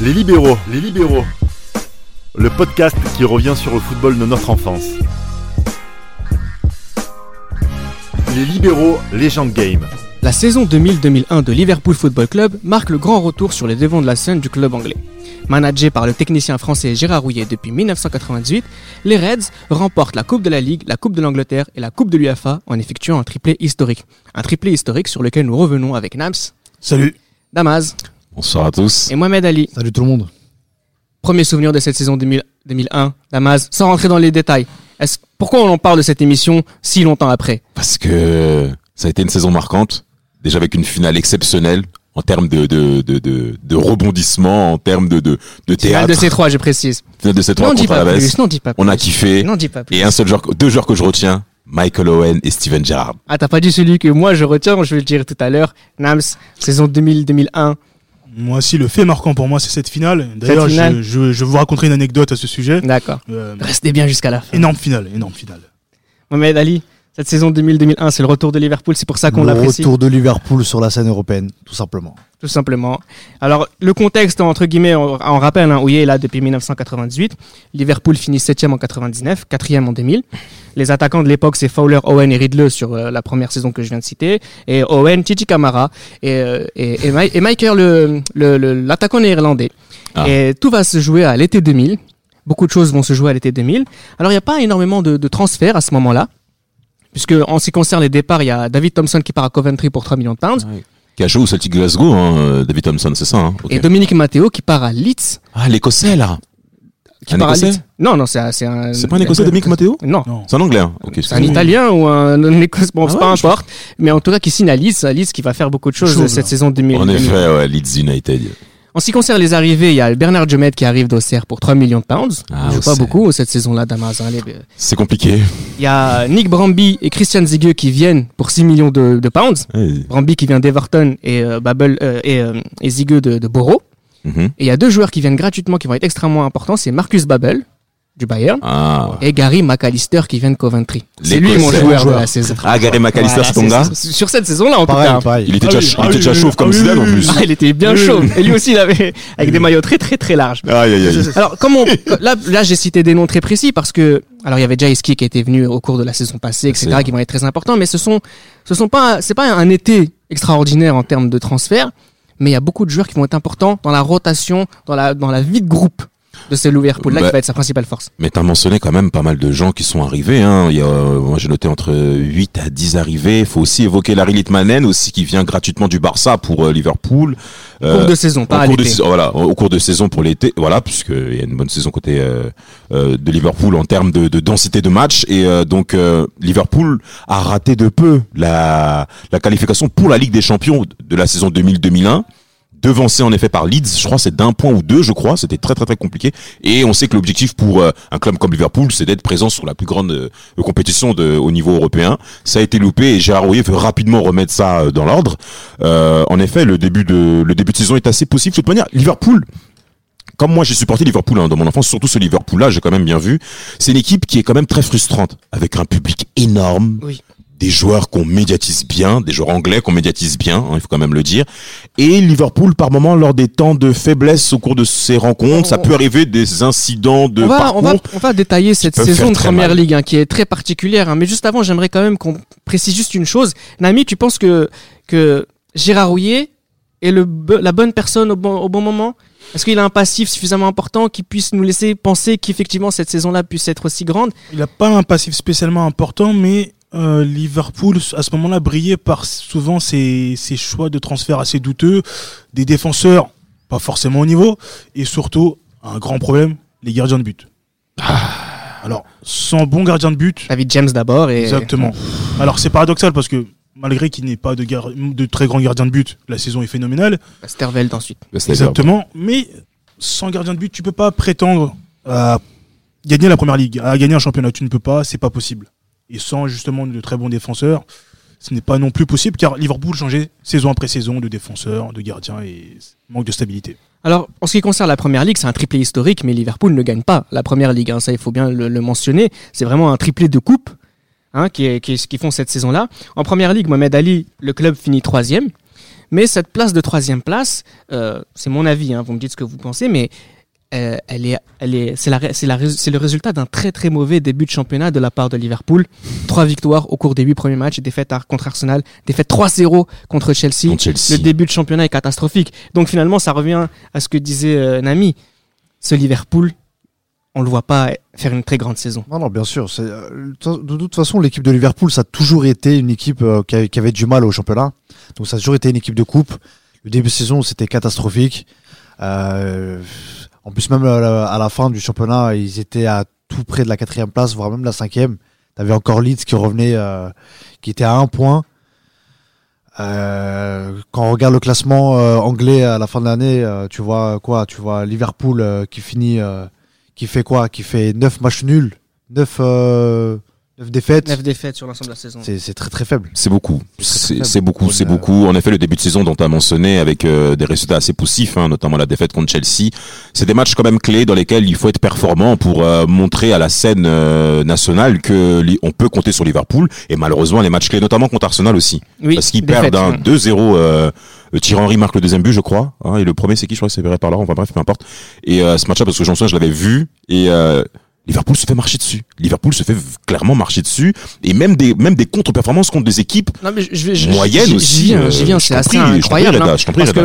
Les libéraux, les libéraux. Le podcast qui revient sur le football de notre enfance. Les libéraux, légende game. La saison 2000-2001 de Liverpool Football Club marque le grand retour sur les devants de la scène du club anglais. Managé par le technicien français Gérard Rouillet depuis 1998, les Reds remportent la Coupe de la Ligue, la Coupe de l'Angleterre et la Coupe de l'UFA en effectuant un triplé historique. Un triplé historique sur lequel nous revenons avec Nams, Salut. Damaz Bonsoir à tous. et Mohamed Ali. Salut tout le monde. Premier souvenir de cette saison 2000 2001, Damaz, sans rentrer dans les détails. Est-ce, pourquoi on en parle de cette émission si longtemps après? Parce que ça a été une saison marquante, déjà avec une finale exceptionnelle en termes de, de, de, de, de rebondissement, en termes de, de, de Finale théâtre. de ces trois, je précise. Finale de C3 Non, dis contre pas la plus. Non, dis pas plus. On a kiffé. Non, dis pas plus. Et un seul joueur, deux joueurs que je retiens, Michael Owen et Steven Gerrard. Ah, t'as pas dit celui que moi je retiens, je vais le dire tout à l'heure. Nams, saison 2000-2001. Moi aussi, le fait marquant pour moi, c'est cette finale. D'ailleurs, je, je vous raconterai une anecdote à ce sujet. D'accord. Euh, Restez bien jusqu'à la fin. énorme finale, énorme finale. Mohamed Ali, cette saison 2000-2001, c'est le retour de Liverpool, c'est pour ça qu'on le l'apprécie, retour de Liverpool sur la scène européenne, tout simplement. tout simplement. Alors, le contexte, entre guillemets, on, on rappelle, hein, Ouye est là depuis 1998. Liverpool finit 7 en 99, 4 en 2000. Les attaquants de l'époque, c'est Fowler, Owen et Ridley sur euh, la première saison que je viens de citer. Et Owen, Titi Camara et, euh, et, et, Mi- et Michael, le- le- le- l'attaquant néerlandais. Ah. Et tout va se jouer à l'été 2000. Beaucoup de choses vont se jouer à l'été 2000. Alors, il n'y a pas énormément de, de transferts à ce moment-là. Puisque, en ce qui concerne les départs, il y a David Thompson qui part à Coventry pour 3 millions de pounds. Qui a joué au Celtic Glasgow, hein, euh, David Thompson, c'est ça, hein. Et Dominique Matteo qui part à Leeds. Ah, l'Écossais, là. Qui Un part à Écossais Leeds. Non, non, c'est un, c'est pas un Écossais, Dominique Matteo? Non. Non. C'est un Anglais, hein. C'est un. Italien ou un, un Écossais, bon, Ah c'est ouais, pas je- importe. Mais en tout cas, qui signe à Leeds, à Leeds qui va faire beaucoup de choses cette là. saison 2000. En effet, ouais, Leeds United. En ce qui concerne les arrivées, il y a Bernard Jomet qui arrive d'Auxerre pour 3 millions de pounds. Ah, joue pas beaucoup cette saison-là d'Amazon. C'est compliqué. Il y a Nick Bramby et Christian Zigue qui viennent pour 6 millions de, de pounds. Bramby qui vient d'Everton et euh, Babel euh, et, euh, et Zigue de, de Borough. Mhm. Et il y a deux joueurs qui viennent gratuitement qui vont être extrêmement importants. C'est Marcus Babel du Bayern Ah. et Gary McAllister qui vient de Coventry. C'est lui mon joueur de la saison. Ah, Gary McAllister, Voilà, c'est ton gars c'est- Sur cette saison-là, en tout cas. pareil. Il était Ah déjà, oui, il ah était déjà oui, chauve comme ah oui, Zidane en plus. Ah, il était bien oui. Et lui aussi, il avait avec des maillots très très très larges. Aïe, aïe, aïe. Alors, comment là, là, j'ai cité des noms très précis parce que alors il y avait Jay Ski qui était venu au cours de la saison passée, etc., C'est- qui vont être très importants. Mais ce sont, ce sont pas, c'est pas un été extraordinaire en termes de transfert, mais il y a beaucoup de joueurs qui vont être importants dans la rotation, dans la dans la vie de groupe de ce Liverpool là Bah, qui va être sa principale force. Mais t'as mentionné quand même pas mal de gens qui sont arrivés. Hein. Il y a, euh, moi, j'ai noté entre 8 à 10 arrivés. Il faut aussi évoquer Larry Litmanen, aussi qui vient gratuitement du Barça pour euh, Liverpool. Au cours de saison, pas au cours de voilà, au cours de saison pour l'été, voilà, puisqu'il y a une bonne saison côté euh, euh, de Liverpool en termes de, de densité de match et euh, donc euh, Liverpool a raté de peu la, la qualification pour la Ligue des Champions de la saison 2000-2001 devancé en effet par Leeds, je crois c'est d'un point ou deux, je crois, c'était très très très compliqué. Et on sait que l'objectif pour euh, un club comme Liverpool, c'est d'être présent sur la plus grande euh, compétition de, au niveau européen. Ça a été loupé et Gérard Rouillet veut rapidement remettre ça euh, dans l'ordre. En effet, le début de le début de saison est assez possible. De toute manière, Liverpool. Comme moi, j'ai supporté Liverpool hein, dans mon enfance, surtout ce Liverpool-là, j'ai quand même bien vu. C'est une équipe qui est quand même très frustrante, avec un public énorme, Oui. Des joueurs qu'on médiatise bien, des joueurs anglais qu'on médiatise bien, hein, il faut quand même le dire. Et Liverpool, par moment, lors des temps de faiblesse au cours de ces rencontres, ça peut arriver des incidents de on, va, parcours. on, va, on va détailler cette saison de première mal. ligue hein, qui est très particulière. hein. Mais juste avant, j'aimerais quand même qu'on précise juste une chose. Nami, tu penses que, que Gérard Rouillet est le, la bonne personne au bon, au bon moment? Est-ce qu'il a un passif suffisamment important qui puisse nous laisser penser qu'effectivement cette saison-là puisse être aussi grande? Il n'a pas un passif spécialement important, mais euh, Liverpool, à ce moment-là, brillait par souvent ses, ses choix de transfert assez douteux, des défenseurs pas forcément au niveau, et surtout, un grand problème, les gardiens de but. Alors, sans bon gardien de but, David James d'abord et Exactement. Alors c'est paradoxal parce que malgré qu'il n'ait pas de, gar- de très grand gardien de but, la saison est phénoménale. Sterveld ensuite. Exactement. Mais sans gardien de but, tu peux pas prétendre à gagner la première ligue, à gagner un championnat. Tu ne peux pas, c'est pas possible. Et sans justement de très bons défenseurs, ce n'est pas non plus possible car Liverpool changeait saison après saison de défenseurs, de gardiens et manque de stabilité. Alors, en ce qui concerne la première ligue, c'est un triplé historique, mais Liverpool ne gagne pas la première ligue. hein, ça, il faut bien le, mentionner. C'est vraiment un triplé de coupe hein, qui, qui, qui font cette saison-là. En première ligue, Mohamed Ali, le club finit troisième. Mais cette place de troisième place, euh, c'est mon avis, hein, vous me dites ce que vous pensez, mais euh, elle est, elle est, c'est la, c'est la, c'est le résultat d'un très très mauvais début de championnat de la part de Liverpool. Trois victoires au cours des huit premiers matchs, défaite à- contre Arsenal, défaite 3-0 contre Chelsea. Contre Chelsea. Le début de championnat est catastrophique. Donc finalement, ça revient à ce que disait euh, Nami. Ce Liverpool, on le voit pas faire une très grande saison. Non, non, bien sûr. c'est, euh, De toute façon, l'équipe de Liverpool, ça a toujours été une équipe euh, qui avait, qui avait du mal au championnat. Donc, ça a toujours été une équipe de coupe. Le début de saison, c'était catastrophique. Euh, en plus, même à la, à la fin du championnat, ils étaient à tout près de la quatrième place, voire même la cinquième. T'avais encore Leeds qui revenait, euh, qui était à un point. Euh, quand on regarde le classement euh, anglais à la fin de l'année, euh, tu vois quoi? Tu vois Liverpool euh, qui finit, euh, qui fait quoi? Qui fait 9 matchs nuls, 9, euh, 9 défaites. Neuf défaites sur l'ensemble de la saison. C'est c'est très très faible. C'est beaucoup. C'est beaucoup, c'est beaucoup. En effet, le début de saison dont tu as mentionné avec euh, des résultats assez poussifs, hein, notamment la défaite contre Chelsea, c'est des matchs quand même clés dans lesquels il faut être performant pour euh, montrer à la scène euh, nationale que on peut compter sur Liverpool. Et malheureusement, les matchs clés, notamment contre Arsenal aussi, Oui, parce qu'ils perdent un ouais. 2-0. Euh, euh, Thierry Henry marque le deuxième but, je crois. hein, et le premier, c'est qui Je crois que c'est Verret par là. Enfin bref, peu importe. Et euh, ce match-là, parce que j'en souviens, je l'avais vu. Et euh, Liverpool se fait marcher dessus. Liverpool se fait clairement marcher dessus. Et même des même des contre-performances contre des équipes Non, mais je, je vais, je, Moyenne j'y- aussi, J'y viens, euh, c'est assez incroyable.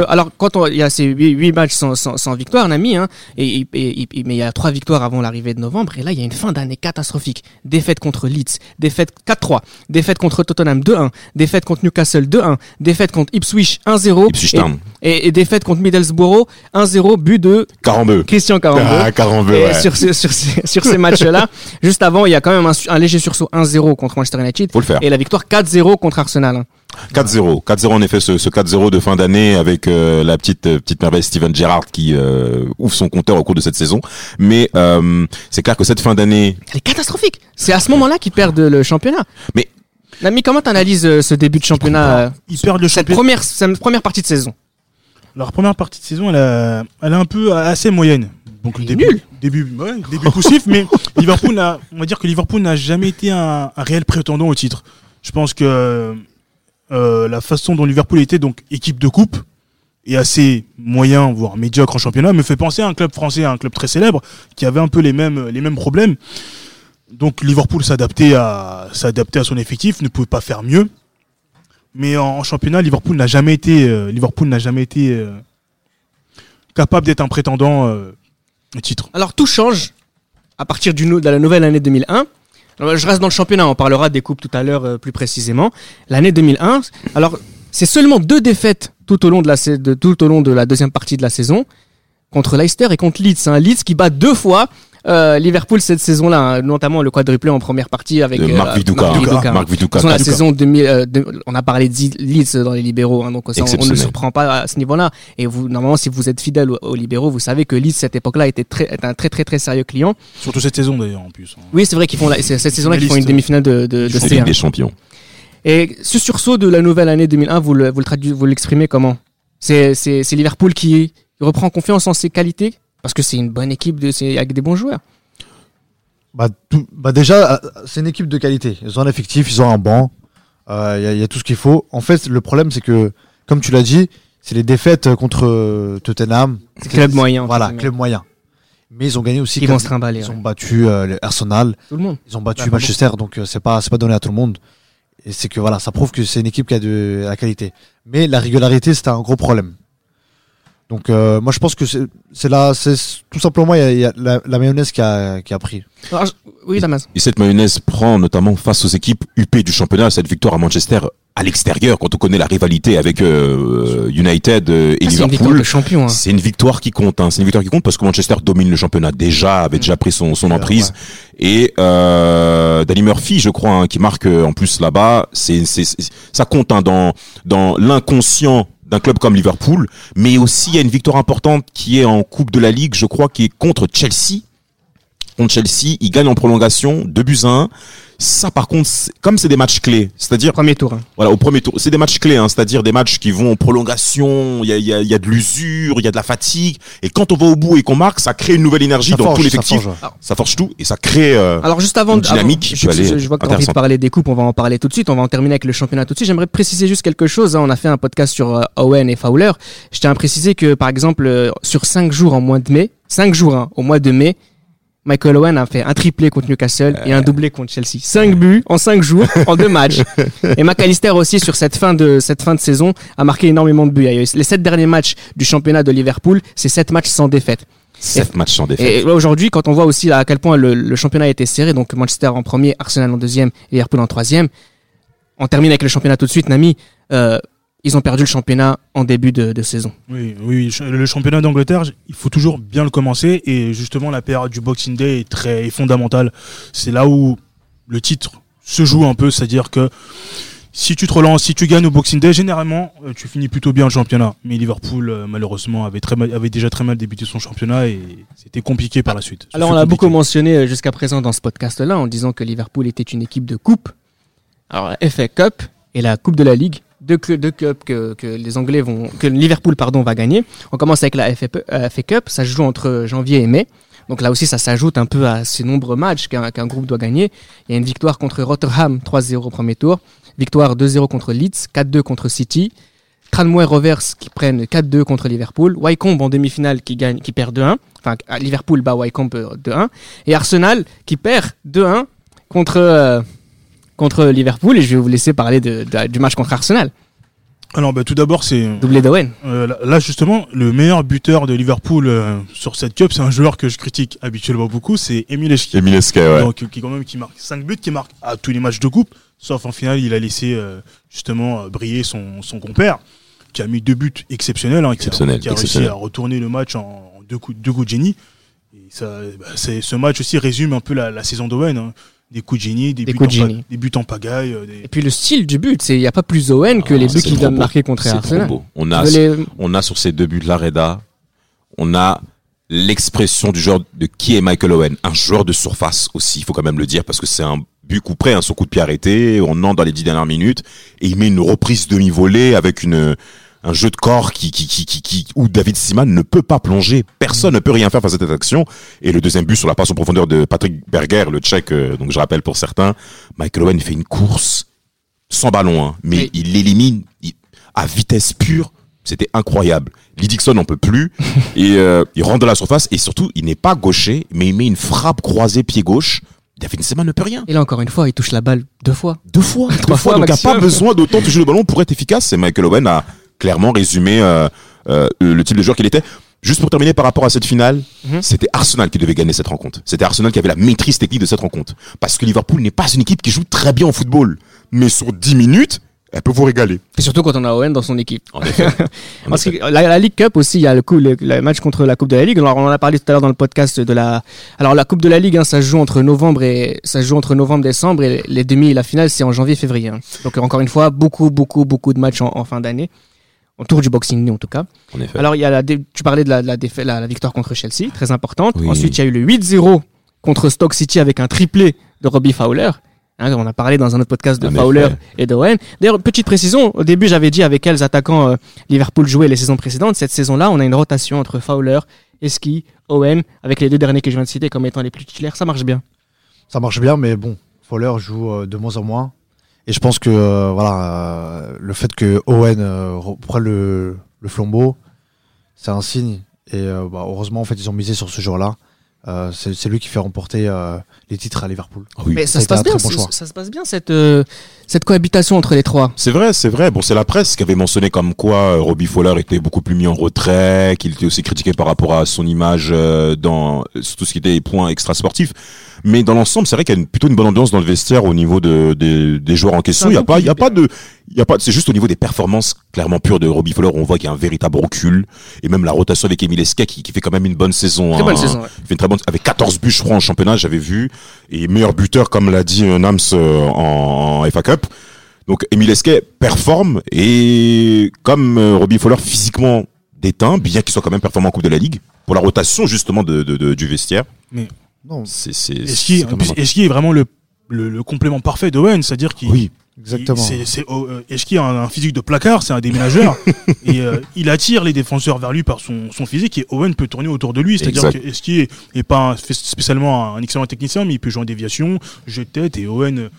Alors, quand on- il y a ces huit, matchs sans, sans, sans victoire, Nami, hein, et, et, mais il y a trois victoires avant l'arrivée de novembre, et là, il y a une fin d'année catastrophique. Défaite contre Leeds, défaite 4-3, défaite contre Tottenham 2-1, défaite contre Newcastle 2-1, défaite contre Ipswich 1-0, Ipswich et, et, défaite contre Middlesbrough 1-0, but de Carambeu. Christian Carambeu. Ah, Carambeu, ouais. sur, sur, ces- sur ces matchs-là, juste avant, il y a quand même un, léger sursaut 1-0 contre Manchester United. Faut le faire. Et la victoire 4-0 contre Arsenal. hein. 4-0. 4-0 en effet, ce, ce 4-0 de fin d'année avec euh, la petite euh, petite merveille Steven Gerrard qui euh, ouvre son compteur au cours de cette saison. Mais euh, c'est clair que cette fin d'année, Elle est catastrophique. C'est à ce moment-là qu'ils perdent le championnat. Mais- Nami, comment t'analyses ce début de championnat, Ils perdent le cette championnat. première, cette première partie de saison? Leur première partie de saison, elle, a- elle est un peu assez moyenne. Donc le début, début, ouais, début poussif, mais Liverpool n'a, on va dire que Liverpool n'a jamais été un, un réel prétendant au titre. Je pense que euh, la façon dont Liverpool était donc équipe de coupe et assez moyen voire médiocre en championnat me fait penser à un club français, à un club très célèbre qui avait un peu les mêmes les mêmes problèmes. Donc Liverpool s'adaptait à s'adaptait à son effectif, ne pouvait pas faire mieux. Mais en, en championnat, Liverpool n'a jamais été euh, Liverpool n'a jamais été euh, capable d'être un prétendant Alors tout change à partir du de la nouvelle année 2001. Alors, je reste dans le championnat, on parlera des coupes tout à l'heure euh, plus précisément. L'année 2001, alors c'est seulement deux défaites tout au long de la de, tout au long de la deuxième partie de la saison contre Leicester et contre Leeds. Hein. Leeds qui bat deux fois euh, Liverpool cette saison-là, hein, notamment le quadruplé en première partie avec euh, Marc Viduka. Marc Viduka. Marc Viduka. De toute façon, la Viduka. saison 2000, euh, de- on a parlé de Leeds dans les libéraux, hein, donc ça, on- on ne Exceptionnel. surprend pas à ce niveau-là. Et vous, normalement, si vous êtes fidèle aux, aux libéraux, vous savez que Leeds cette époque-là était très, est un très très très sérieux client. Surtout cette saison d'ailleurs en plus. hein. Oui, c'est vrai qu'ils font la- cette saison-là qu'ils font une demi-finale de, de, de C'est C1. Ligue des champions. Et ce sursaut de la nouvelle année 2001, vous le, vous le traduisez, vous l'exprimez comment? C'est c'est c'est Liverpool qui reprend confiance en ses qualités? Parce que c'est une bonne équipe de, c'est avec des bons joueurs. Bah, tout- bah déjà, euh, c'est une équipe de qualité. Ils ont un effectif, ils ont un banc. euh, Il y, a- il y a tout ce qu'il faut. En fait, le problème, c'est que, comme tu l'as dit, c'est les défaites contre euh, Tottenham. C'est club moyen. Voilà, club moyen. Mais ils ont gagné aussi. Comme- vont se trimballer. Ils ouais. ont battu euh, Arsenal, Tout le monde. ils ont battu Bah, Manchester, donc euh, c'est pas c'est pas donné à tout le monde. Et c'est que voilà, ça prouve que c'est une équipe qui a de la qualité. Mais la régularité, c'était un gros problème. Donc euh, moi je pense que c'est c'est là, c'est tout simplement il y a, il y a la, la mayonnaise qui a qui a pris. Alors, je- oui, Damas. Et cette mayonnaise prend notamment face aux équipes UP du championnat cette victoire à Manchester à l'extérieur quand on connaît la rivalité avec euh, United euh, et Ah, c'est une victoire Liverpool. de champion. hein. C'est une victoire qui compte. Hein. C'est une victoire qui compte parce que Manchester domine le championnat déjà, avait déjà pris son, son emprise. Et euh, Danny Murphy, je crois, hein, qui marque euh, en plus là-bas. C'est, c'est, c'est- ça compte hein, dans dans l'inconscient d'un club comme Liverpool. Mais aussi, il y a une victoire importante qui est en Coupe de la Ligue, je crois, qui est contre Chelsea. Contre Chelsea, ils gagnent en prolongation, 2 buts à 1. Ça, par contre, comme c'est des matchs clés, c'est-à-dire Premier tour. hein. voilà, au premier tour. C'est des matchs clés, hein, c'est-à-dire des matchs qui vont en prolongation, il y a, il y, a, il y a de l'usure, il y a de la fatigue. Et quand on va au bout et qu'on marque, ça crée une nouvelle énergie Ça dans forge, tout ça l'effectif. forge. Ça, forge tout et ça crée... euh, Alors juste avant, Une dynamique avant- je, aller je- je vois que tu as envie de parler des coupes, on va en parler tout de suite, on va en terminer avec le championnat tout de suite. J'aimerais préciser juste quelque chose, hein. on a fait un podcast sur euh, Owen et Fowler. Je tiens à préciser que par exemple euh, sur 5 jours en mois de mai, 5 jours hein, au mois de mai, Michael Owen a fait un triplé contre Newcastle et un doublé contre Chelsea. 5 buts en 5 jours en deux matchs. Et McAllister aussi sur cette fin de cette fin de saison a marqué énormément de buts. Les 7 derniers matchs du championnat de Liverpool, c'est 7 matchs sans défaite. 7 matchs sans défaite. Et aujourd'hui, quand on voit aussi à quel point le, le championnat a été serré, donc Manchester en premier, Arsenal en deuxième et Liverpool en troisième, on termine avec le championnat tout de suite, Nami. Euh, ils ont perdu le championnat en début de, de saison. Oui, oui, le championnat d'Angleterre, il faut toujours bien le commencer et justement la période du Boxing Day est très est fondamentale. C'est là où le titre se joue un peu, c'est-à-dire que si tu te relances, si tu gagnes au Boxing Day, généralement euh, tu finis plutôt bien le championnat. Mais Liverpool euh, malheureusement avait très mal- avait déjà très mal débuté son championnat et c'était compliqué par la suite. Alors, on a beaucoup mentionné euh, jusqu'à présent dans ce podcast-là en disant que Liverpool était une équipe de coupe. Alors, la FA Cup et la Coupe de la Ligue, deux, deux cups que, les Anglais vont, que Liverpool pardon va gagner. On commence avec la FA, Pu- euh, Cup, ça se joue entre janvier et mai. Donc là aussi, ça s'ajoute un peu à ces nombreux matchs qu'un qu'un groupe doit gagner. Il y a une victoire contre Rotterdam, 3-0 au premier tour. Victoire 2-0 contre Leeds, 4-2 contre City. Tranmere Rovers qui prennent 4-2 contre Liverpool. Wycombe en demi-finale qui gagne, qui perd 2-1. Enfin, Liverpool bat Wycombe euh, 2-1. Et Arsenal qui perd 2-1 contre, euh, contre Liverpool. Et je vais vous laisser parler de, de- du match contre Arsenal. Alors bah, tout d'abord c'est Doublé d'Owen. Euh, là- justement, le meilleur buteur de Liverpool euh, sur cette cup, c'est un joueur que je critique habituellement beaucoup, c'est Emile Eschki. Emile Esquet, ouais. Donc qui quand même qui marque 5 buts, qui marque à tous les matchs de coupe, sauf en finale, il a laissé euh, justement briller son, son compère, qui a mis deux buts exceptionnels, hein, qui a- Exceptionnel, qui a, réussi à retourner le match en, en deux coups, deux coups de génie. Et ça, bah, c'est, ce match aussi résume un peu la, la saison d'Owen. hein. Des coups de génie, des, Des buts, coups de en pa- génie. des buts en pagaille. des- Et puis le style du but, c'est il n'y a pas plus Owen que les Ah, buts c'est qu'il vient de marquer contre trop Arsenal. beau. On a, les- on a sur ces deux buts de la Reda, on a l'expression du joueur de qui est Michael Owen, un joueur de surface aussi, il faut quand même le dire, parce que c'est un but coup près, un son coup de pied arrêté, on entre dans les dix dernières minutes, et il met une reprise demi-volée avec une un jeu de corps qui, qui, qui, qui, qui- où David Seaman ne peut pas plonger. Personne ne peut rien faire face à cette action. Et le deuxième but sur la passe en profondeur de Patrick Berger, le tchèque, euh, donc je rappelle pour certains, Michael Owen fait une course sans ballon, hein, mais Oui. il l'élimine à vitesse pure. C'était incroyable. Lee Dixon n'en peut plus et euh, il rentre de la surface et surtout il n'est pas gaucher, mais il met une frappe croisée pied gauche. David Seaman ne peut rien. Et là encore une fois, il touche la balle deux fois. Deux fois, deux Trois fois. fois Donc il n'y a maximum. pas besoin d'autant toucher le ballon pour être efficace. Et Michael Owen a clairement résumé euh, euh, le type de joueur qu'il était. Juste pour terminer par rapport à cette finale, Mhm. c'était Arsenal qui devait gagner cette rencontre. C'était Arsenal qui avait la maîtrise technique de cette rencontre. Parce que Liverpool n'est pas une équipe qui joue très bien au football. Mais sur 10 minutes, elle peut vous régaler. Et surtout quand on a Owen dans son équipe. En effet. En Parce que la, la League Cup aussi, il y a le, coup, le, le match contre la Coupe de la Ligue. Alors on en a parlé tout à l'heure dans le podcast de la. Alors la Coupe de la Ligue, hein, ça joue entre novembre et ça joue entre novembre décembre et les demi et la finale c'est en janvier février. hein. Donc encore une fois, beaucoup beaucoup beaucoup de matchs en, en fin d'année, autour du Boxing Day en tout cas. En effet. Alors il y a la, dé- tu parlais de la, la, défaite- la, la victoire contre Chelsea, très importante. Oui. Ensuite il y a eu le 8-0 contre Stoke City avec un triplé de Robbie Fowler. Hein, on a parlé dans un autre podcast de En Fowler effet. et d'Owen. D'ailleurs, petite précision, au début j'avais dit avec quels attaquants euh, Liverpool jouait les saisons précédentes. Cette saison-là, on a une rotation entre Fowler, Eski, Owen, avec les deux derniers que je viens de citer comme étant les plus titulaires. Ça marche bien. Ça marche bien, mais bon, Fowler joue euh, de moins en moins. Et je pense que euh, voilà, euh, le fait que Owen euh, reprenne le, le flambeau, c'est un signe. Et euh, bah, heureusement, en fait, ils ont misé sur ce joueur-là. Euh, c'est c'est lui qui fait remporter euh, les titres à Liverpool. Oui. Mais ça se passe bien. bon ça se passe bien cette euh, cette cohabitation entre les trois. C'est vrai, c'est vrai. Bon, c'est la presse qui avait mentionné comme quoi euh, Robbie Fowler était beaucoup plus mis en retrait, qu'il était aussi critiqué par rapport à son image euh, dans euh, tout ce qui était points extrasportifs. Mais dans l'ensemble, c'est vrai qu'il y a une- plutôt une bonne ambiance dans le vestiaire au niveau de, des- des joueurs en question. Il y a pas, il y a pas de, il y a pas, c'est juste au niveau des performances clairement pures de Robbie Fowler, on voit qu'il y a un véritable recul et même la rotation avec Emile Esquet qui, qui fait quand même une bonne saison. Très hein. bonne saison. ouais. Il fait une très bonne, avec 14 buts, je crois, en championnat, j'avais vu. Et meilleur buteur, comme l'a dit Nams euh, en, en FA Cup. Donc, Emile Esquet performe et comme euh, Robbie Fowler physiquement déteint, bien qu'il soit quand même performant en Coupe de la Ligue, pour la rotation, justement, de, de- de- du vestiaire. Non, C'est quand plus, Eski est vraiment le, le, le complément parfait d'Owen, c'est-à-dire qu'il Oui, exactement. c'est- c'est- oh, euh, Eski a un, un physique de placard, c'est un déménageur. Et euh, il attire les défenseurs vers lui par son, son physique et Owen peut tourner autour de lui, c'est-à-dire que Eski est, est pas un- spécialement un excellent technicien, mais il peut jouer en déviation, jeu de tête et Owen euh,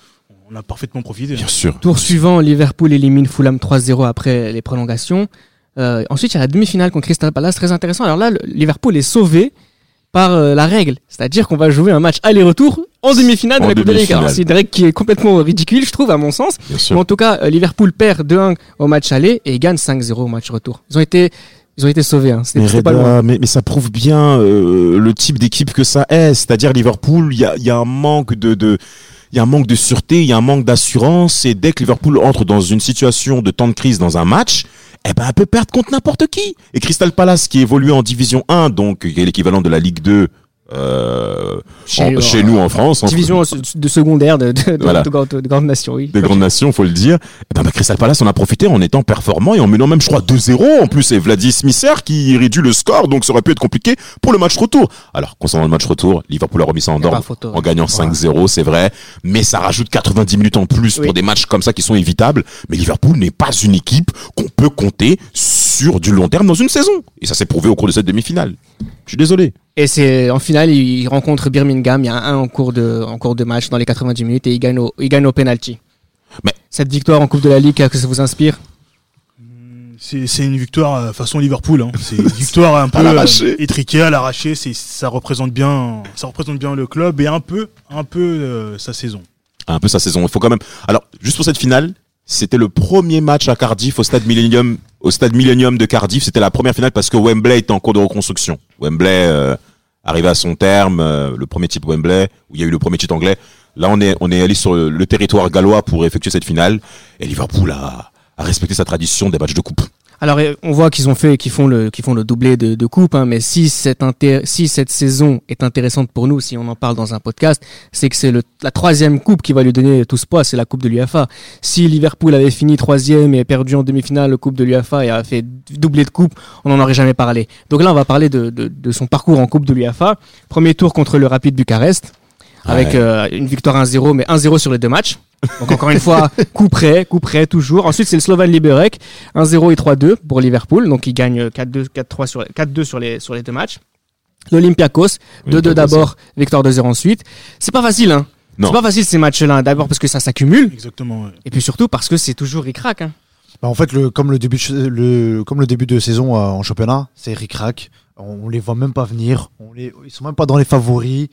on a parfaitement profité. bien sûr. Tour suivant, Liverpool élimine Fulham 3-0 après les prolongations. Euh, ensuite, il y a la demi-finale contre Crystal Palace, très intéressant. Alors là, le- Liverpool est sauvé par euh, la règle, c'est-à-dire qu'on va jouer un match aller-retour en demi-finale de la Coupe de Ligue. demi-finale. Alors c'est une règle qui est complètement ridicule, je trouve, à mon sens. Bien Mais sûr. en tout cas, euh, Liverpool perd 2-1 au match aller et gagne 5-0 au match retour. Ils ont été, ils ont été sauvés. Hein. C'était Mais, pas Reda, loin. mais, mais ça prouve bien euh, le type d'équipe que ça est. C'est-à-dire Liverpool, il y a, il y a un manque de, de il y a un manque de sûreté, il y a un manque d'assurance. Et dès que Liverpool entre dans une situation de temps de crise dans un match, eh ben, elle peut perdre contre n'importe qui. Et Crystal Palace, qui évolue en Division 1, donc qui est l'équivalent de la Ligue 2 euh, en- chez, nous en France, en- Division de secondaire de, de, de- Voilà. de grande, de grande nation, oui. des grandes nations, faut le dire. Eh ben, bah, Crystal Palace en a profité en étant performant et en menant même, je crois, 2-0. En plus, c'est Vladis Smisser qui réduit le score, donc ça aurait pu être compliqué pour le match retour. Alors, concernant le match retour, Liverpool a remis ça en ordre photo, en gagnant 5-0, c'est vrai, mais ça rajoute 90 minutes en plus Oui. pour des matchs comme ça qui sont évitables. Mais Liverpool n'est pas une équipe qu'on peut compter sur du long terme dans une saison. Et ça s'est prouvé au cours de cette demi-finale. Je suis désolé. Et c'est en finale, il rencontre Birmingham. Il y a un en cours de en cours de match dans les 90 minutes et il gagne au il gagne au penalty. Mais- cette victoire en Coupe de la Ligue, qu'est-ce que ça vous inspire? C'est c'est une victoire euh, façon Liverpool. Hein. C'est une victoire un peu À l'arraché. euh, étriquée, à l'arraché. C'est ça représente bien, ça représente bien le club et un peu, un peu euh, sa saison. un peu sa saison. Il faut quand même. Alors, juste pour cette finale, c'était le premier match à Cardiff au stade Millennium, au stade Millennium de Cardiff. C'était la première finale parce que Wembley était en cours de reconstruction. Wembley euh, arrivait à son terme, euh, le premier titre Wembley où il y a eu le premier titre anglais. Là, on est on est allé sur le, territoire gallois pour effectuer cette finale et Liverpool a, a respecté sa tradition des matchs de coupe. Alors on voit qu'ils ont fait qu'ils font le qu'ils font le doublé de, de coupe, hein, mais si cette si cette saison est intéressante pour nous, si on en parle dans un podcast, c'est que c'est la troisième coupe qui va lui donner tout ce poids, c'est la coupe de l'UEFA. Si Liverpool avait fini troisième et perdu en demi-finale la coupe de l'UEFA et a fait doublé de coupe, on n'en aurait jamais parlé. Donc là, on va parler de, de, de son parcours en coupe de l'UEFA. Premier tour contre le Rapid Bucarest. Avec Ouais. euh, une victoire 1-0, mais 1-0 sur les deux matchs. Donc encore une fois, coup près, coup près, toujours. Ensuite, c'est le Slovan Liberec, 1-0 et 3-2 pour Liverpool. Donc, il gagne 4-2, 4-3 sur, 4-2 sur les, sur les deux matchs. L'Olympiakos, 2-2 d'abord, victoire 2-0 ensuite. C'est pas facile, hein. Non. C'est pas facile ces matchs-là. D'abord parce que ça s'accumule. Exactement. ouais. Et puis surtout parce que c'est toujours ric-rac, hein. Bah, en fait, le, comme, le début, de- le, comme le début de saison euh, en championnat, c'est ric-rac. On, on les voit même pas venir. On les, ils sont même pas dans les favoris.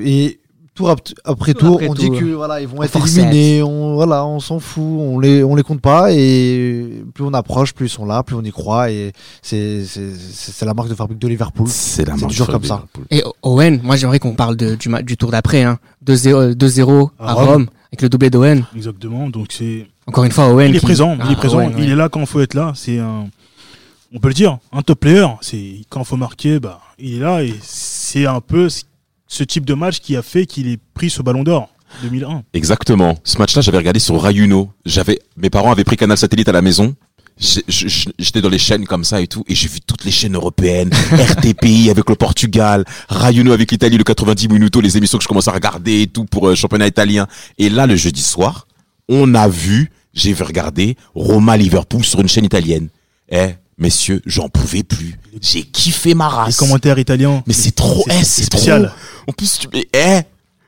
Et tour ap- après Tour tour, après on tour. dit que voilà, ils vont On être éliminés. On, voilà, on s'en fout. On les, on les compte pas. Et plus on approche, plus ils sont là, plus on y croit. Et c'est, c'est, c'est c'est la marque de fabrique de Liverpool. C'est la marque toujours de comme ça. Liverpool. Et Owen, moi j'aimerais qu'on parle de- du, tour d'après, hein. 2-0 2-0 à À Rome. Rome. avec le doublé d'Owen. Exactement. Donc c'est Encore une fois, Owen. il est qui- présent, il Ah, est présent, Owen, il ouais. est là quand il faut être là. C'est un, on peut le dire, un top player. C'est quand il faut marquer, bah il est là et c'est un peu c- ce type de match qui a fait qu'il ait pris ce Ballon d'Or 2001. Exactement. Ce match-là, j'avais regardé sur Rayuno. J'avais, mes parents avaient pris Canal Satellite à la maison. J'étais dans les chaînes comme ça et tout, et j'ai vu toutes les chaînes européennes, RTPI avec le Portugal, Rayuno avec l'Italie, le 90 minutos, les émissions que je commence à regarder et tout pour euh, championnat italien. Et là, le jeudi soir, on a vu, j'ai vu regarder Roma Liverpool sur une chaîne italienne. Eh, messieurs, j'en pouvais plus. J'ai kiffé ma Les race. commentaires italiens. Mais c'est trop, eh, c'est spécial. trop. En plus, tu mets, eh,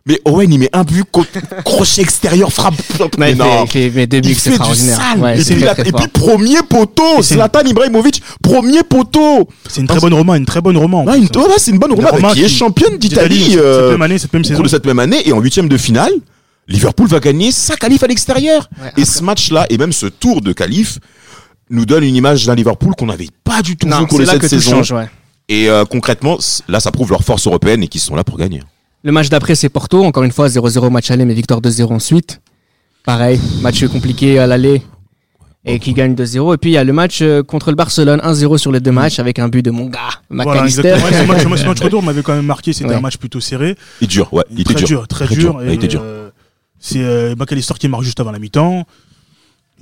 mais Owen, il met un but, co- crochet extérieur, frappe. Il non. fait- il fait- mais deux buts, Il c'est fait du sale. Ouais, et, c'est puis, très, la- très et puis, premier poteau, Zlatan Ibrahimovic, premier poteau. C'est une très bonne Roma, une très bonne Roma. Ouais, une, hein. ouais, c'est une bonne Roma, Roma qui est championne d'Italie, D'Italie, euh, cette même année, cette même saison. de cette même année, et en huitième de finale, Liverpool va gagner sa qualif à l'extérieur. Ouais, et ce match-là, et même ce tour de qualif, nous donne une image d'un Liverpool qu'on n'avait pas du tout vu Non, de là cette saison. change, ouais. Et euh, concrètement, là, ça prouve leur force européenne et qu'ils sont là pour gagner. Le match d'après, c'est Porto. Encore une fois, 0-0 match aller, mais victoire 2-0 ensuite. Pareil, match compliqué à l'aller et qui gagne 2-0. Et puis il y a le match euh, contre le Barcelone, 1-0 sur les deux matchs avec un but de mon gars, Voilà, McAllister. exactement. Ouais, ce match, moi, ce match retour m'avait quand même marqué. C'était Ouais. un match plutôt serré. Il est dur, ouais, il était très dur. dur, très, Très dur. dur, il était dur. euh, C'est euh, McAllister qui marque juste avant la mi-temps.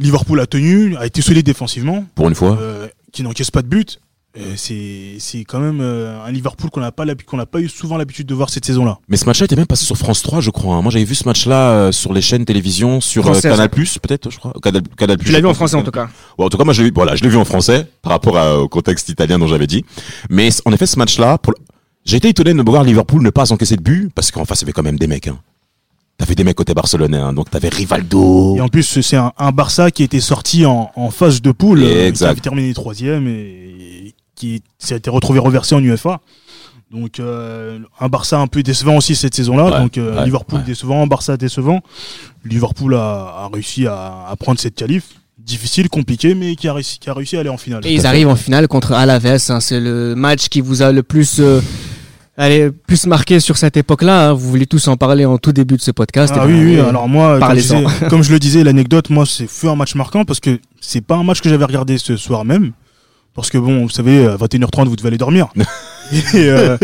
Liverpool a tenu, a été solide défensivement, Pour une fois. euh, qui n'encaisse pas de but. Euh, c'est c'est quand même euh, un Liverpool qu'on n'a pas qu'on n'a pas eu souvent l'habitude de voir cette saison-là. Mais ce match-là était même passé sur France 3, je crois. hein. Moi, j'avais vu ce match-là euh, sur les chaînes télévision, sur. Canal+, peut-être, je crois. Canal, Canal+. Tu l'as vu en français en tout cas. Bon, en tout cas, moi, je l'ai vu, voilà, je l'ai vu en français, par rapport à- au contexte italien dont j'avais dit. Mais en effet, ce match-là, pour j'ai été étonné de voir Liverpool ne pas encaisser de but, parce qu'en face, il y avait quand même des mecs, hein. T'avais des mecs côté barcelonais, hein. Donc, t'avais Rivaldo. Et en plus, c'est un, un Barça qui était sorti en, en phase de poule, euh, Exact. qui avait terminé troisième et qui s'est été retrouvé reversé en UEFA. Donc euh, un Barça un peu décevant aussi cette saison-là. Ouais, Donc euh, ouais, Liverpool ouais. décevant, Barça décevant. Liverpool a, a réussi à, à prendre cette qualif. Difficile, compliqué, mais qui a réussi, qui a réussi à aller en finale. Et ils arrivent en finale contre Alaves. hein. C'est le match qui vous a le plus, euh, allez, plus marqué sur cette époque-là. hein. Vous voulez tous en parler en tout début de ce podcast. Ah Eh oui, ben, oui. euh, Alors moi, comme je, parlez-en. disais- comme je le disais, l'anecdote, moi, c'est fut un match marquant parce que c'est pas un match que j'avais regardé ce soir même. Parce que bon, vous savez, à 21h30, vous devez aller dormir. et, euh,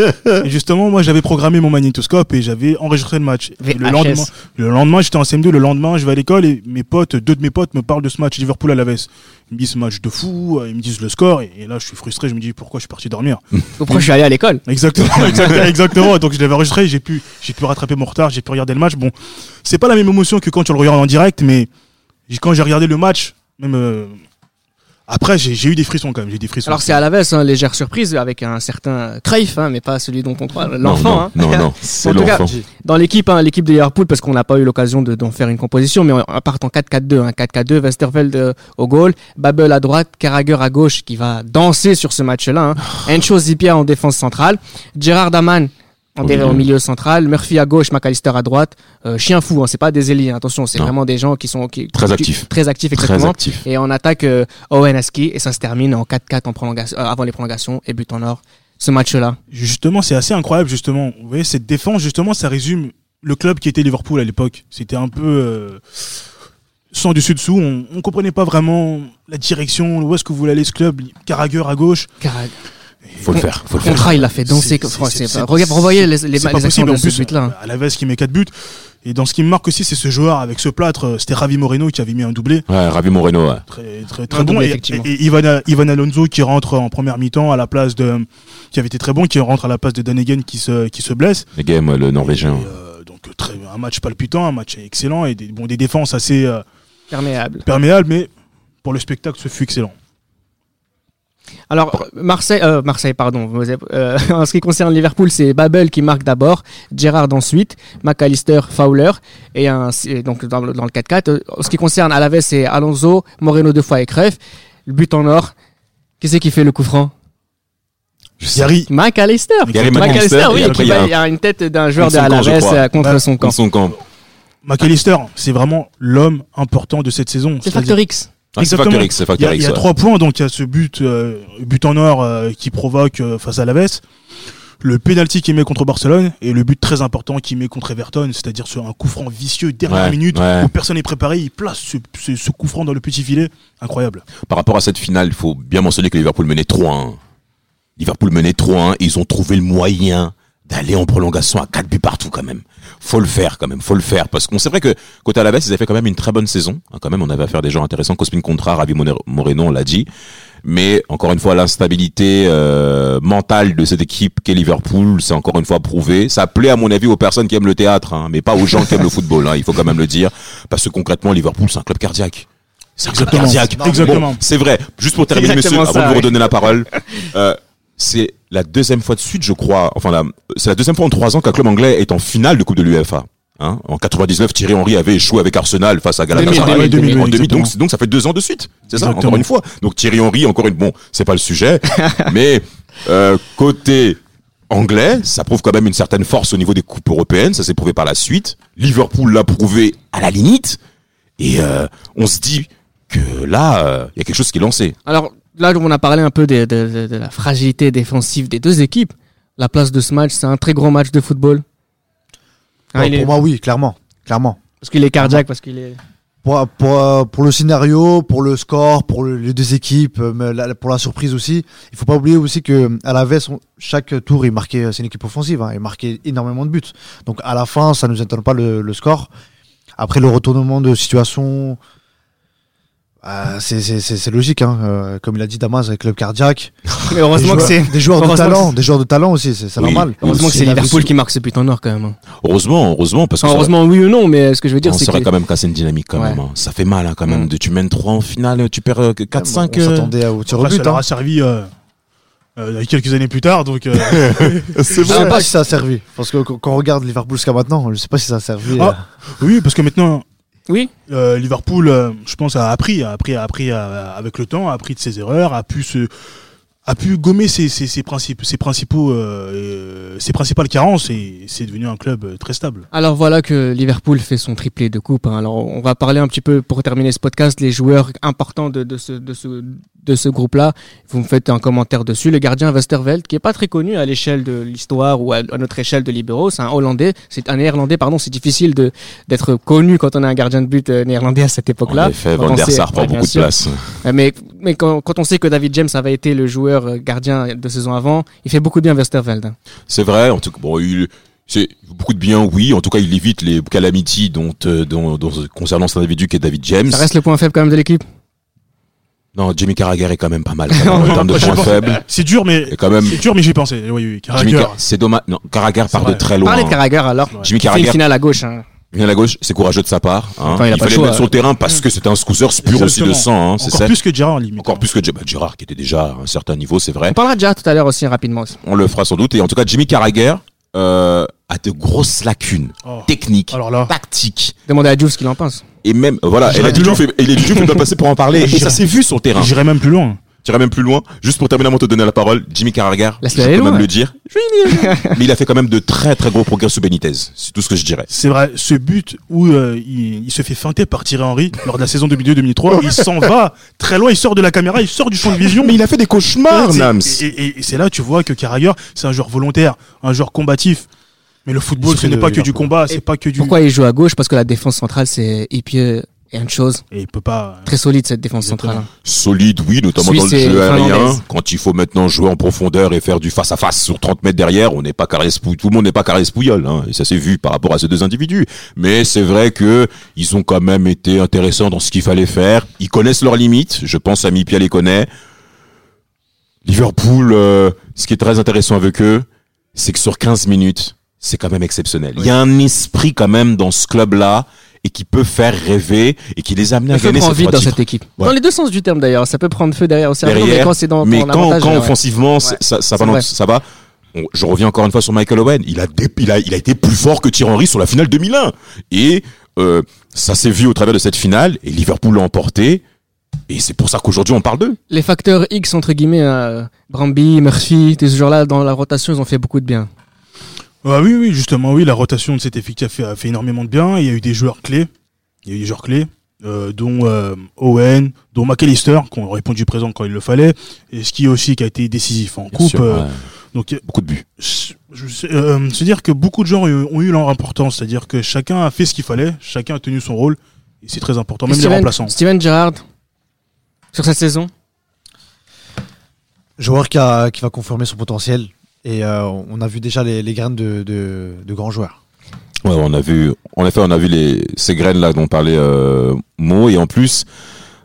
et justement, moi, j'avais programmé mon magnétoscope et j'avais enregistré le match. Et le lendemain, le lendemain, j'étais en CM2. Le lendemain, je vais à l'école et mes potes, deux de mes potes, me parlent de ce match Liverpool à la Ils me disent ce match de fou. Ils me disent le score. Et, et là, je suis frustré. Je me dis pourquoi je suis parti dormir? Pourquoi je suis allé à l'école? Exactement, exactement, exactement. Donc je l'avais enregistré, j'ai pu, j'ai pu rattraper mon retard, j'ai pu regarder le match. Bon, c'est pas la même émotion que quand tu le regardes en direct, mais quand j'ai regardé le match, même euh, après, j'ai j'ai eu des frissons quand même, j'ai des frissons. Alors c'est à Alaves, hein, légère surprise avec un certain Cruyff, hein, mais pas celui dont on parle, l'enfant. Non, hein. non, non, non, c'est En tout cas, l'enfant. Dans l'équipe, hein, l'équipe de Liverpool, parce qu'on n'a pas eu l'occasion de- d'en faire une composition, mais on part en 4-4-2, hein, 4-4-2, Westerveld euh, au goal, Babel à droite, Carragher à gauche, qui va danser sur ce match-là, hein. Encho Zipia en défense centrale, Gérard Daman en Au dé- milieu. au milieu central, Murphy à gauche, McAllister à droite, euh, chien fou, hein, c'est pas des ailiers, hein, attention, c'est vraiment des gens qui sont qui, Très qui- actifs. très actifs Très exactement. Et en attaque, euh, Owen Aski, et ça se termine en 4-4 en prolongation, euh, avant les prolongations et but en or. Ce match-là. Justement, c'est assez incroyable, justement. Vous voyez, cette défense, justement, ça résume le club qui était Liverpool à l'époque. C'était un peu euh, sans dessus dessous. On, on comprenait pas vraiment la direction, où est-ce que voulait aller ce club? Carragher à gauche. Carragher. Faut le faire, faut le faire. Contrat, il l'a fait danser. Regarde, revoyez les, les, les actions de En ce but-là. à la veste qui met 4 buts. Et dans ce qui me marque aussi, c'est ce joueur avec ce plâtre. euh, C'était Ravi Moreno qui avait mis un doublé. Ouais, Ravi Moreno, ouais. Très, très, Un très bon. doublé, Et, effectivement. et Ivan, Ivan Alonso qui rentre en première mi-temps à la place de, qui avait été très bon, qui rentre à la place de Danegen qui se, qui se blesse. Les games, ouais, le Norvégien. Et, euh, donc, très, un match palpitant, un match excellent et des, bon, des défenses assez euh, Perméable. perméables, mais pour le spectacle, ce fut excellent. Alors, Marseille, euh, Marseille, pardon. euh, en ce qui concerne Liverpool, c'est Babel qui marque d'abord, Gerrard ensuite, McAllister, Fowler, et, un, et donc dans, le- dans le 4-4. Euh, En ce qui concerne Alaves, c'est Alonso, Moreno deux fois et Cruyff. Le but en or. Qui c'est qui fait le coup franc? Gary, McAllister. Gary McAllister, McAllister, oui, après, qui il y a va- un- il y a une tête d'un joueur de contre son camp, je Alaves euh, contre son camp. Son camp. McAllister, c'est vraiment l'homme important de cette saison. C'est Factor X. Ah, c'est Exactement. Factor X, c'est Il y a, il X. y a ouais. trois points, donc il y a ce but, euh, but en or euh, qui provoque euh, face à Laves, le penalty qu'il met contre Barcelone et le but très important qu'il met contre Everton, c'est-à-dire sur un coup franc vicieux dernière Ouais, minute ouais. où personne n'est préparé, il place ce, ce, ce coup franc dans le petit filet, incroyable. Par rapport à cette finale, il faut bien mentionner que Liverpool menait 3-1. Liverpool menait 3-1 et ils ont trouvé le moyen d'aller en prolongation à 4 buts partout quand même. Faut le faire quand même, faut le faire parce qu'on c'est vrai que côté Alaves, ils avaient fait quand même une très bonne saison. hein, quand même, on avait affaire à des gens intéressants, Cospin Contra, Ravi Moreno, on l'a dit. Mais encore une fois, l'instabilité euh, mentale de cette équipe qu'est Liverpool, c'est encore une fois prouvé. Ça plaît à mon avis aux personnes qui aiment le théâtre, hein, mais pas aux gens qui aiment le football. Hein, il faut quand même le dire parce que concrètement, Liverpool, c'est un club cardiaque. C'est un club Exactement. cardiaque. Exactement. Bon, c'est vrai. Juste pour terminer, monsieur, avant de vous redonner la parole, euh, c'est la deuxième fois de suite, je crois. Enfin, c'est la deuxième fois en trois ans qu'un club anglais est en finale de Coupe de l'UEFA. Hein en 99, Thierry Henry avait échoué avec Arsenal face à Galatasaray 2000, 2000, en 2000. exactement. Donc, donc ça fait deux ans de suite. C'est ça, Exactement. encore une fois. Donc Thierry Henry, encore une bon, c'est pas le sujet, mais euh, côté anglais, ça prouve quand même une certaine force au niveau des coupes européennes. Ça s'est prouvé par la suite. Liverpool l'a prouvé à la limite, et euh, on se dit que là, euh, il y a quelque chose qui est lancé. Alors là, on a parlé un peu de, de- de- de la fragilité défensive des deux équipes. La place de ce match, c'est un très gros match de football. Hein, Ouais, il est- Pour moi, oui, clairement. Clairement. Parce qu'il est cardiaque, parce qu'il est. Pour, pour, euh, pour le scénario, pour le score, pour le- les deux équipes, euh, pour la surprise aussi, il faut pas oublier aussi que à la veste, chaque tour, il marquait, euh, c'est une équipe offensive, hein, il marquait énormément de buts. Donc à la fin, ça nous étonne pas le, le score. Après le retournement de situation, Euh, c'est- logique, hein. Euh, comme il a dit Damas, avec club cardiaque. Mais heureusement des que joueurs, c'est. des joueurs de talent, des joueurs de talent aussi, c'est Oui. normal. Heureusement que C'est Liverpool qui marque ce but en or quand même. hein. Heureusement, heureusement, parce que ça- heureusement, oui ou non, mais ce que je veux dire, on c'est serait que. quand même cassé une dynamique quand Ouais. même. hein. Ça fait mal hein, quand même. Mm. De, tu mènes 3 en finale, tu perds euh, que 4-5. On euh. s'attendait au tir au Après, ça leur a servi euh, euh, quelques années plus tard, donc. euh, Je sais pas si ça a servi. Parce que quand quand on regarde Liverpool jusqu'à maintenant, je sais pas si ça a servi. Ah. euh. oui, parce que maintenant, Oui, euh, Liverpool, euh, je pense, a appris, a appris, a appris avec le temps, a appris de ses erreurs, a pu se, a pu gommer ses, ses, ses principes, ses principaux, euh, euh, ses principales carences et c'est devenu un club euh, très stable. Alors voilà que Liverpool fait son triplé de coupe. hein. Alors on va parler un petit peu pour terminer ce podcast les joueurs importants de, de ce de ce de ce groupe-là. Vous me faites un commentaire dessus. Le gardien Westerveld, qui est pas très connu à l'échelle de l'histoire ou à, à notre échelle de libéraux, c'est un Hollandais, c'est un Néerlandais pardon. C'est difficile de d'être connu quand on est un gardien de but euh, néerlandais à cette En époque-là. effet, Quand Van der Sar prend beaucoup de place. Euh, Mais, mais quand, quand on sait que David James avait été le joueur euh, gardien de saison avant, il fait beaucoup de bien Westerveld. C'est vrai, en tout cas, bon, il, c'est beaucoup de bien, oui. En tout cas, il évite les calamities dont, euh, dont, dont- concernant cet individu qui est David James. Ça reste le point faible quand même de l'équipe. Non, Jimmy Carragher est quand même pas mal en termes de points faibles. C'est dur, mais Et quand même, c'est dur, mais j'y pensais. Oui, oui, Carragher. Car- c'est dommage. Non, Carragher part de très loin. Parlez de Carragher alors. Jimmy fait une Carragher finale à gauche. hein. vient à la gauche, c'est courageux de sa part. Hein. Il a il pas fallait choix. le mettre sur le terrain parce que c'était un scooter pur aussi de sang. Hein, Encore plus que Gérard, limite. Encore plus que bah, Gérard, qui était déjà à un certain niveau, c'est vrai. On parlera déjà tout à l'heure aussi rapidement. aussi. On le fera sans doute. Et en tout cas, Jimmy Carragher euh, a de grosses lacunes Oh. techniques, tactiques. Demandez à Jules ce qu'il en pense. Et même, voilà, J'irais la plus Diouf est- et les Diouf passé pour en parler. Et J'irais- ça s'est vu sur le terrain. j'irai même plus loin. J'irai même plus loin. Juste pour terminer avant de te donner la parole, Jimmy Carragher, je peux même loin. le dire. Mais il a fait quand même de très très gros progrès sous Benitez. C'est tout ce que je dirais. C'est vrai, ce but où euh, il, il se fait feinter par Thierry Henry lors de la saison 2002-2003, il s'en va très loin, il sort de la caméra, il sort du champ de vision. Mais il a fait des cauchemars, Et- Nams. Et, et- et c'est là tu vois que Carragher, c'est un joueur volontaire, un joueur combatif. Mais le football, ce n'est pas que du combat, c'est pas que du. Pourquoi il joue à gauche? Parce que la défense centrale, c'est Ipieux et une chose Et il peut pas. très solide cette défense Exactement. centrale. Solide, oui, notamment Suisse dans le jeu aérien. Quand il faut maintenant jouer en profondeur et faire du face à face sur 30 mètres derrière, on n'est pas carré tout le monde n'est pas carré pouillol, hein. Et ça s'est vu par rapport à ces deux individus. Mais c'est vrai que ils ont quand même été intéressants dans ce qu'il fallait faire. Ils connaissent leurs limites. Je pense à Mipia les connaît. Liverpool, euh, ce qui est très intéressant avec eux, c'est que sur 15 minutes, c'est quand même exceptionnel. Il y a un esprit quand même dans ce club-là et qui peut faire rêver et qui les amène à gagner prend ces vite dans titres. cette équipe. Ouais. Dans les deux sens du terme d'ailleurs. Ça peut prendre feu derrière aussi. derrière, mais quand c'est dans mais pour un quand, avantage, quand ouais. offensivement Ouais. ça, ça, va, ça va je reviens encore une fois sur Michael Owen il a, dé- il a, il a été plus fort que Thierry Henry sur la finale 2001 et euh, ça s'est vu au travers de cette finale et Liverpool l'a emporté et c'est pour ça qu'aujourd'hui on parle d'eux Les facteurs X entre guillemets, euh, Bramby, Murphy, ces joueurs-là dans la rotation, ils ont fait beaucoup de bien. Ah oui, oui, justement, oui, la rotation de cet effectif a fait, a fait énormément de bien. Il y a eu des joueurs clés. Il y a eu des joueurs clés, euh, dont euh, Owen, dont McAllister, qui ont répondu présent quand il le fallait, et ce qui aussi qui a été décisif en Bien coupe. sûr, euh, ouais. Donc, beaucoup de buts sais, euh, c'est-à-dire que beaucoup de gens ont eu, leur importance, c'est-à-dire que chacun a fait ce qu'il fallait, chacun a tenu son rôle, et c'est très important, même les remplaçants. Steven Gerrard, sur cette saison, Joueur qui, a, qui va confirmer son potentiel. Et euh, on a vu déjà les, graines de, de, grands joueurs. Ouais, on a vu, en effet, on a vu les, ces graines là dont parlait euh, Mo, et en plus,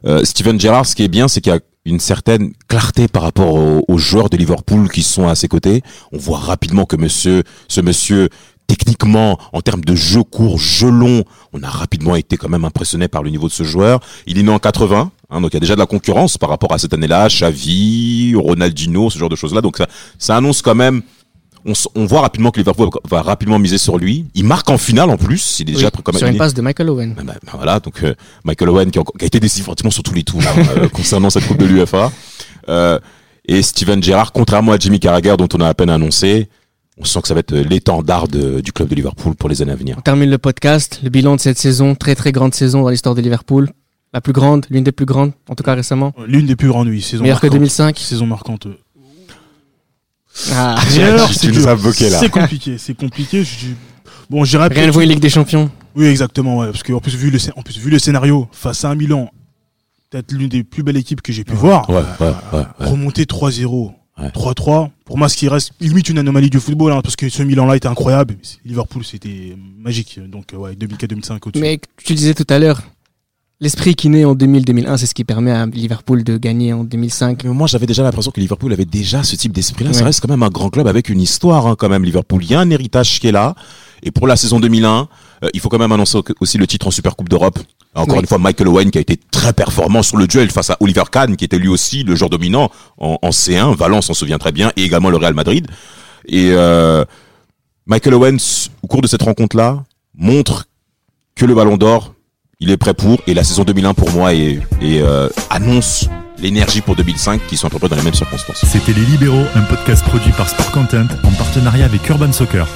euh, Steven Gerrard, ce qui est bien, c'est qu'il y a une certaine clarté par rapport aux, aux joueurs de Liverpool qui sont à ses côtés. On voit rapidement que monsieur, ce monsieur, techniquement, en termes de jeu court, jeu long, on a rapidement été quand même impressionné par le niveau de ce joueur. Il est né en 80, hein, donc il y a déjà de la concurrence par rapport à cette année-là, Xavi, Ronaldinho, ce genre de choses-là. Donc ça, ça annonce quand même on, on voit rapidement que Liverpool va rapidement miser sur lui. Il marque en finale en plus. Il est déjà oui, pris comme sur une passe de Michael Owen. bah, bah, voilà, donc euh, Michael Owen qui a, encore- qui a été décisif pratiquement sur tous les tours hein, euh, concernant cette coupe de l'UFA. Euh, et Steven Gerrard, contrairement à Jimmy Carragher dont on a à peine annoncé, on sent que ça va être l'étendard du club de Liverpool pour les années à venir. On termine le podcast. Le bilan de cette saison, très très grande saison dans l'histoire de Liverpool. La plus grande, l'une des plus grandes, en tout cas récemment. L'une des plus grandes, oui, saison Meilleure que marquante. 2005. Saison marquante. euh. Ah, tu c'est nous dur. as bloqué, là. C'est compliqué, c'est compliqué. Je- Bon, j'irai rien ne une Ligue des Champions. Oui, exactement, ouais, parce que en plus vu le en plus vu le scénario face à un Milan, peut-être l'une des plus belles équipes que j'ai pu voir. Ouais, ouais, ouais. ouais. Remonter 3-0, Ouais. 3-3. Pour moi, ce qui reste limite une anomalie du football, hein, parce que ce Milan-là était incroyable. Liverpool, c'était magique. Donc, euh, ouais, 2004-2005 au-dessus. Mais tu disais tout à l'heure, L'esprit qui naît en 2000-2001, c'est ce qui permet à Liverpool de gagner en 2005. Mais moi, j'avais déjà l'impression que Liverpool avait déjà ce type d'esprit-là. Ça reste quand même un grand club avec une histoire, hein, quand même. Liverpool, il y a un héritage qui est là. Et pour la saison 2001, euh, il faut quand même annoncer au- aussi le titre en Super Coupe d'Europe. Encore Oui. une fois, Michael Owen qui a été très performant sur le duel face à Oliver Kahn, qui était lui aussi le joueur dominant en, en C1. Valence s'en souvient très bien, et également le Real Madrid. Et euh, Michael Owens, au cours de cette rencontre-là, montre que le Ballon d'Or, il est prêt pour. Et la saison 2001 pour moi euh, annonce l'énergie pour 2005 qui sont à peu près dans les mêmes circonstances. C'était Les Libéraux, un podcast produit par Sport Content en partenariat avec Urban Soccer.